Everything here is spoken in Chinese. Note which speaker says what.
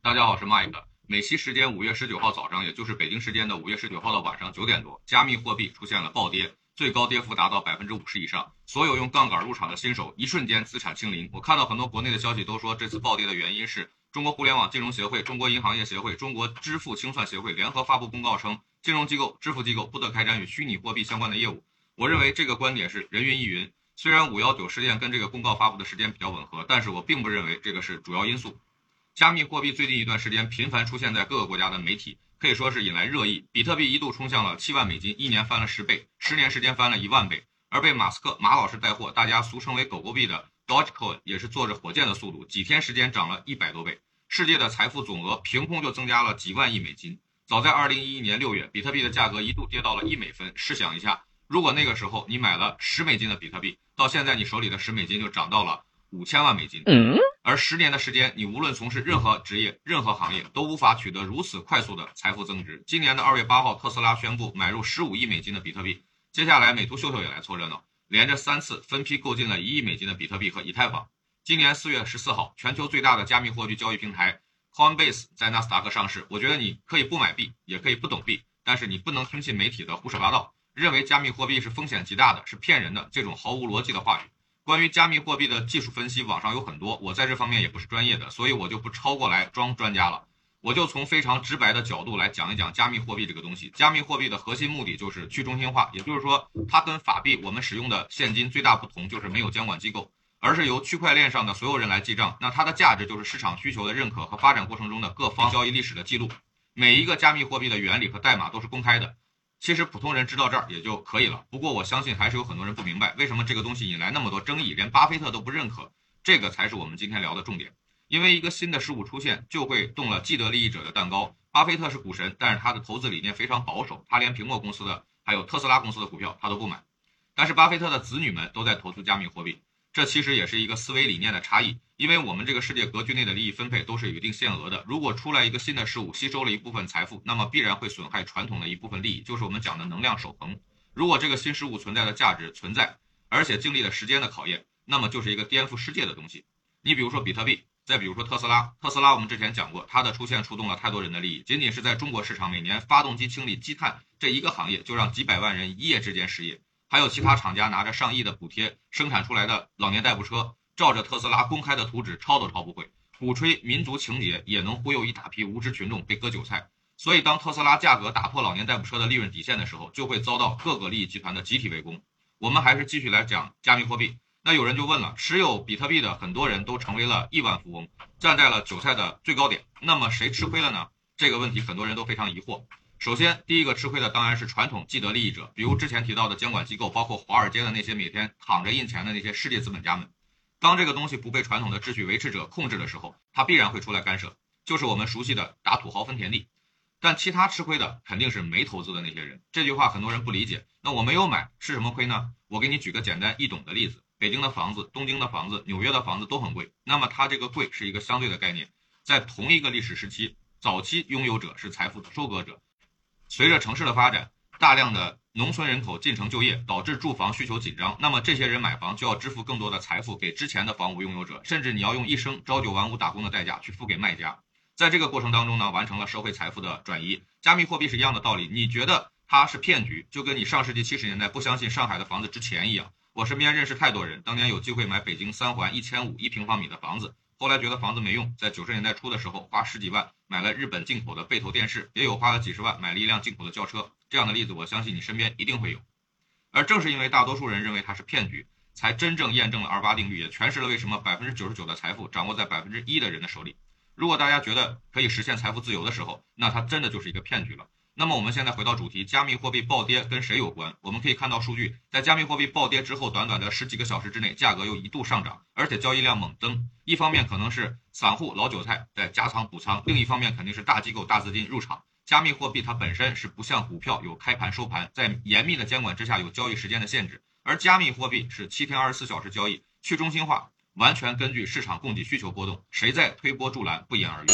Speaker 1: 大家好，我是 Mike。美西时间五月十九号早上，也就是北京时间的五月十九号的晚上九点多，加密货币出现了暴跌，最高跌幅达到百分之五十以上。所有用杠杆入场的新手，一瞬间资产清零。我看到很多国内的消息都说，这次暴跌的原因是中国互联网金融协会、中国银行业协会、中国支付清算协会联合发布公告称，金融机构、支付机构不得开展与虚拟货币相关的业务。我认为这个观点是人云亦云。虽然五幺九事件跟这个公告发布的时间比较吻合，但是我并不认为这个是主要因素。加密货币最近一段时间频繁出现在各个国家的媒体，可以说是引来热议。比特币一度冲向了七万美金，一年翻了十倍，十年时间翻了一万倍。而被马斯克马老师带货，大家俗称为“狗狗币”的 Dogecoin 也是坐着火箭的速度，几天时间涨了一百多倍。世界的财富总额凭空就增加了几万亿美金。早在二零一一年六月，比特币的价格一度跌到了一美分。试想一下，如果那个时候你买了十美金的比特币，到现在你手里的十美金就涨到了五千万美金。而十年的时间，你无论从事任何职业、任何行业，都无法取得如此快速的财富增值。今年的二月八号，特斯拉宣布买入十五亿美金的比特币。接下来，美图秀秀也来凑热闹，连着三次分批购进了一亿美金的比特币和以太坊。今年四月十四号，全球最大的加密货币交易平台 Coinbase 在纳斯达克上市。我觉得你可以不买币，也可以不懂币，但是你不能听信媒体的胡说八道，认为加密货币是风险极大的，是骗人的这种毫无逻辑的话语。关于加密货币的技术分析，网上有很多，我在这方面也不是专业的，所以我就不超过来装专家了。我就从非常直白的角度来讲一讲加密货币这个东西。加密货币的核心目的就是去中心化，也就是说，它跟法币我们使用的现金最大不同就是没有监管机构，而是由区块链上的所有人来记账。那它的价值就是市场需求的认可和发展过程中的各方交易历史的记录。每一个加密货币的原理和代码都是公开的。其实普通人知道这儿也就可以了。不过我相信还是有很多人不明白，为什么这个东西引来那么多争议，连巴菲特都不认可。这个才是我们今天聊的重点。因为一个新的事物出现，就会动了既得利益者的蛋糕。巴菲特是股神，但是他的投资理念非常保守，他连苹果公司的还有特斯拉公司的股票他都不买。但是巴菲特的子女们都在投资加密货币。这其实也是一个思维理念的差异，因为我们这个世界格局内的利益分配都是有一定限额的。如果出来一个新的事物，吸收了一部分财富，那么必然会损害传统的一部分利益，就是我们讲的能量守恒。如果这个新事物存在的价值存在，而且经历了时间的考验，那么就是一个颠覆世界的东西。你比如说比特币，再比如说特斯拉。特斯拉我们之前讲过，它的出现触动了太多人的利益。仅仅是在中国市场，每年发动机清理、积碳这一个行业，就让几百万人一夜之间失业。还有其他厂家拿着上亿的补贴生产出来的老年代步车，照着特斯拉公开的图纸抄都抄不会，鼓吹民族情节也能忽悠一大批无知群众被割韭菜。所以，当特斯拉价格打破老年代步车的利润底线的时候，就会遭到各个利益集团的集体围攻。我们还是继续来讲加密货币。那有人就问了：持有比特币的很多人都成为了亿万富翁，站在了韭菜的最高点，那么谁吃亏了呢？这个问题很多人都非常疑惑。首先，第一个吃亏的当然是传统既得利益者，比如之前提到的监管机构，包括华尔街的那些每天躺着印钱的那些世界资本家们。当这个东西不被传统的秩序维持者控制的时候，他必然会出来干涉，就是我们熟悉的打土豪分田地。但其他吃亏的肯定是没投资的那些人。这句话很多人不理解。那我没有买，吃什么亏呢？我给你举个简单易懂的例子：北京的房子、东京的房子、纽约的房子都很贵。那么它这个贵是一个相对的概念，在同一个历史时期，早期拥有者是财富的收割者。随着城市的发展，大量的农村人口进城就业，导致住房需求紧张。那么这些人买房就要支付更多的财富给之前的房屋拥有者，甚至你要用一生朝九晚五打工的代价去付给卖家。在这个过程当中呢，完成了社会财富的转移。加密货币是一样的道理，你觉得它是骗局，就跟你上世纪七十年代不相信上海的房子值钱一样。我身边认识太多人，当年有机会买北京三环一千五一平方米的房子。后来觉得房子没用，在九十年代初的时候花十几万买了日本进口的背投电视，也有花了几十万买了一辆进口的轿车。这样的例子，我相信你身边一定会有。而正是因为大多数人认为它是骗局，才真正验证了二八定律，也诠释了为什么百分之九十九的财富掌握在百分之一的人的手里。如果大家觉得可以实现财富自由的时候，那它真的就是一个骗局了。那么我们现在回到主题，加密货币暴跌跟谁有关？我们可以看到数据，在加密货币暴跌之后，短短的十几个小时之内，价格又一度上涨，而且交易量猛增。一方面可能是散户老韭菜在加仓补仓，另一方面肯定是大机构大资金入场。加密货币它本身是不像股票有开盘收盘，在严密的监管之下有交易时间的限制，而加密货币是七天二十四小时交易，去中心化，完全根据市场供给需求波动，谁在推波助澜不言而喻。